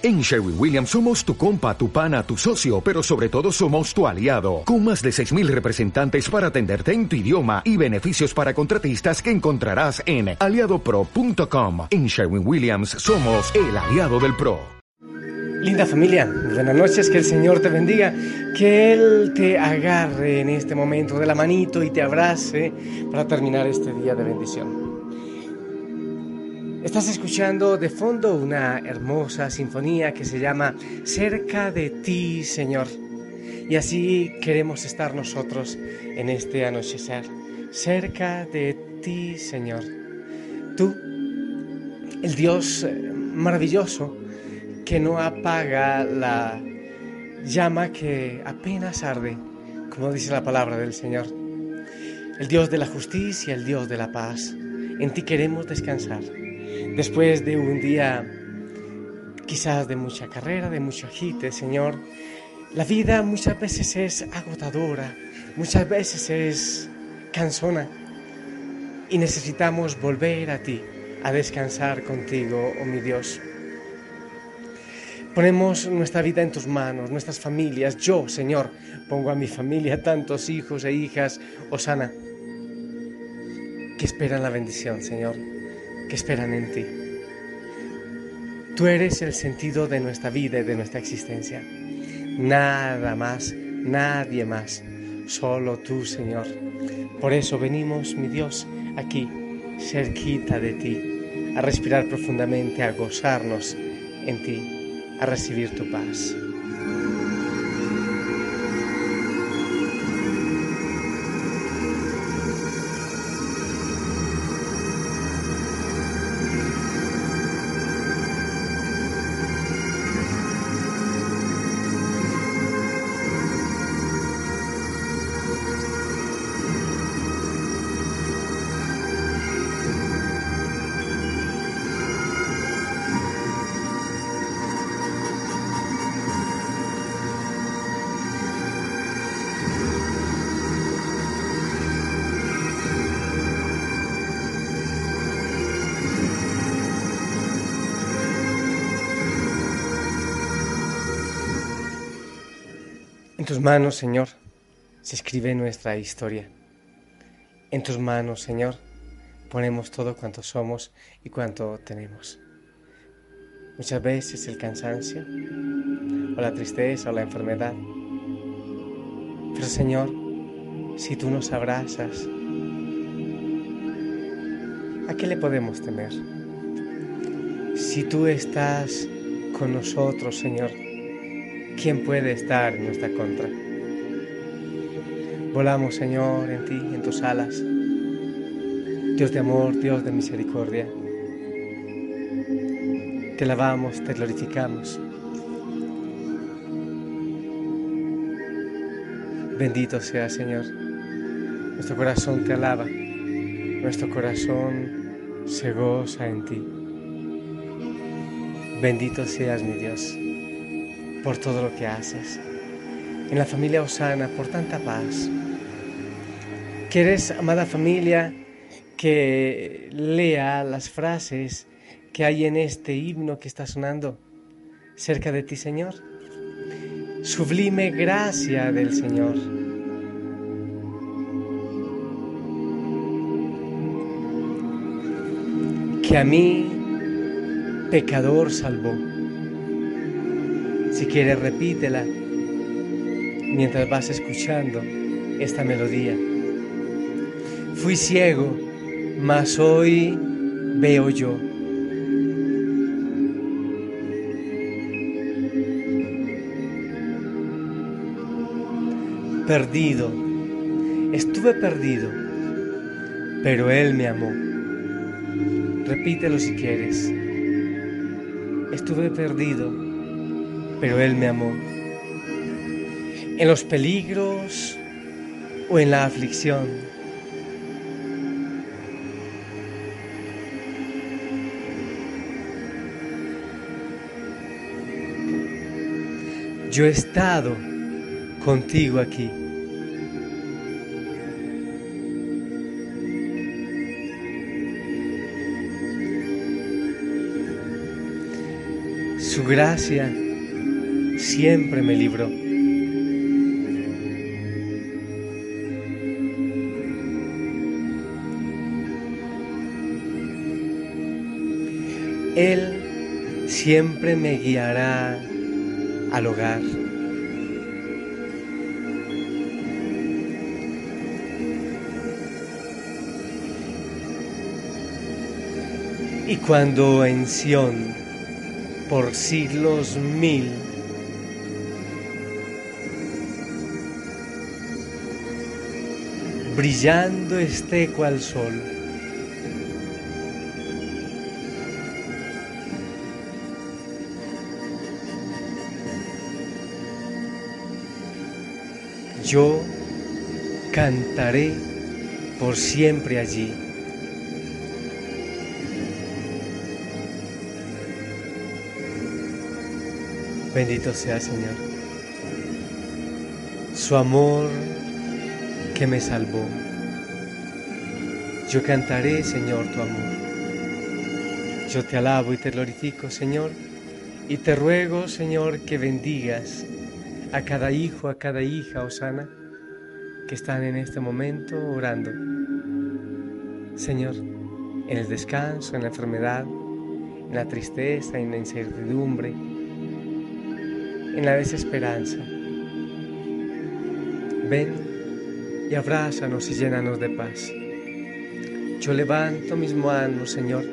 En Sherwin Williams somos tu compa, tu pana, tu socio, pero sobre todo somos tu aliado, con más de 6.000 representantes para atenderte en tu idioma y beneficios para contratistas que encontrarás en aliadopro.com. En Sherwin Williams somos el aliado del PRO. Linda familia, buenas noches, que el Señor te bendiga, que Él te agarre en este momento de la manito y te abrace para terminar este día de bendición. Estás escuchando de fondo una hermosa sinfonía que se llama Cerca de ti, Señor. Y así queremos estar nosotros en este anochecer. Cerca de ti, Señor. Tú, el Dios eh, maravilloso que no apaga la llama que apenas arde, como dice la palabra del Señor. El Dios de la justicia, el Dios de la paz. En ti queremos descansar después de un día quizás de mucha carrera, de mucho agite, Señor, la vida muchas veces es agotadora, muchas veces es cansona y necesitamos volver a ti, a descansar contigo, oh mi Dios. Ponemos nuestra vida en tus manos, nuestras familias. Yo, Señor, pongo a mi familia tantos hijos e hijas, Osana, que esperan la bendición, Señor que esperan en ti. Tú eres el sentido de nuestra vida y de nuestra existencia. Nada más, nadie más, solo tú, Señor. Por eso venimos, mi Dios, aquí, cerquita de ti, a respirar profundamente, a gozarnos en ti, a recibir tu paz. Tus manos, Señor, se escribe nuestra historia. En tus manos, Señor, ponemos todo cuanto somos y cuanto tenemos. Muchas veces el cansancio, o la tristeza, o la enfermedad. Pero, Señor, si tú nos abrazas, ¿a qué le podemos temer? Si tú estás con nosotros, Señor, ¿quién puede estar en nuestra contra? Volamos, Señor, en ti, en tus alas. Dios de amor, Dios de misericordia. Te alabamos, te glorificamos. Bendito sea, Señor. Nuestro corazón te alaba. Nuestro corazón se goza en ti. Bendito seas, mi Dios por todo lo que haces. En la familia Osana, por tanta paz. ¿Quieres, amada familia, que lea las frases que hay en este himno que está sonando cerca de ti, Señor? Sublime gracia del Señor. Que a mí, pecador, salvó si quieres, repítela mientras vas escuchando esta melodía. Fui ciego, mas hoy veo yo. Perdido, estuve perdido, pero Él me amó. Repítelo si quieres. Estuve perdido pero Él me amó. En los peligros o en la aflicción. Yo he estado contigo aquí. Su gracia siempre me libró. Él siempre me guiará al hogar. Y cuando en Sión, por siglos mil, brillando esté cual sol, yo cantaré por siempre allí. Bendito sea Señor. Su amor que me salvó. Yo cantaré, Señor, tu amor. Yo te alabo y te glorifico, Señor, y te ruego, Señor, que bendigas a cada hijo, a cada hija, Osana, que están en este momento orando. Señor, en el descanso, en la enfermedad, en la tristeza, en la incertidumbre, en la desesperanza. Ven y abrázanos y llénanos de paz. Yo levanto mis manos, Señor,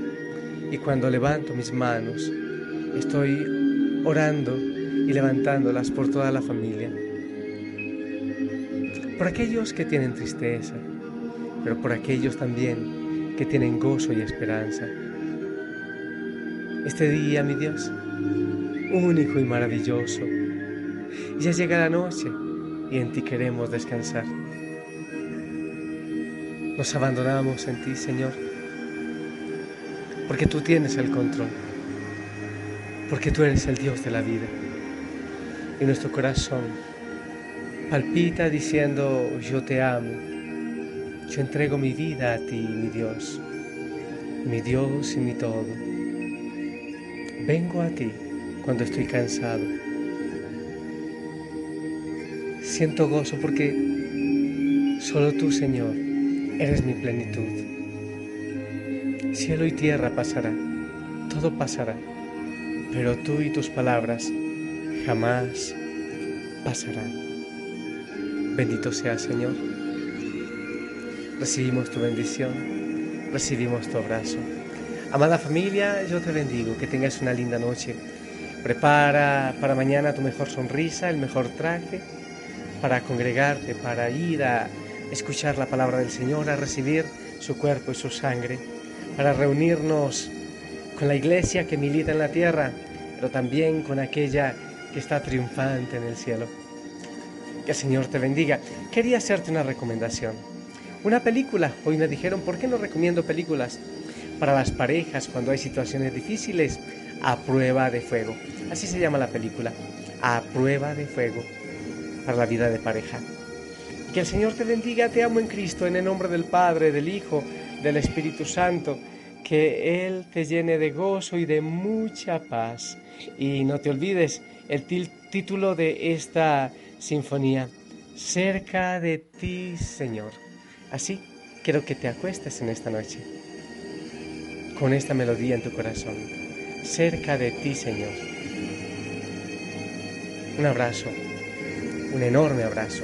y cuando levanto mis manos, estoy orando y levantándolas por toda la familia. Por aquellos que tienen tristeza, pero por aquellos también que tienen gozo y esperanza. Este día, mi Dios, único y maravilloso, ya llega la noche y en ti queremos descansar. Nos abandonamos en ti, Señor, porque tú tienes el control, porque tú eres el Dios de la vida. Y nuestro corazón palpita diciendo, yo te amo, yo entrego mi vida a ti, mi Dios, mi Dios y mi todo. Vengo a ti cuando estoy cansado. Siento gozo porque solo tú, Señor, eres mi plenitud. Cielo y tierra pasará, todo pasará, pero tú y tus palabras jamás pasará. Bendito sea Señor. Recibimos tu bendición, recibimos tu abrazo. Amada familia, yo te bendigo, que tengas una linda noche. Prepara para mañana tu mejor sonrisa, el mejor traje, para congregarte, para ir a escuchar la palabra del Señor, a recibir su cuerpo y su sangre, para reunirnos con la iglesia que milita en la tierra, pero también con aquella que está triunfante en el cielo. Que el Señor te bendiga. Quería hacerte una recomendación. Una película. Hoy me dijeron, ¿por qué no recomiendo películas? Para las parejas cuando hay situaciones difíciles, a prueba de fuego. Así se llama la película. A prueba de fuego. Para la vida de pareja. Que el Señor te bendiga, te amo en Cristo, en el nombre del Padre, del Hijo, del Espíritu Santo. Que Él te llene de gozo y de mucha paz. Y no te olvides, el título de esta sinfonía, Cerca de ti, Señor. Así quiero que te acuestes en esta noche con esta melodía en tu corazón. Cerca de ti, Señor. Un abrazo, un enorme abrazo.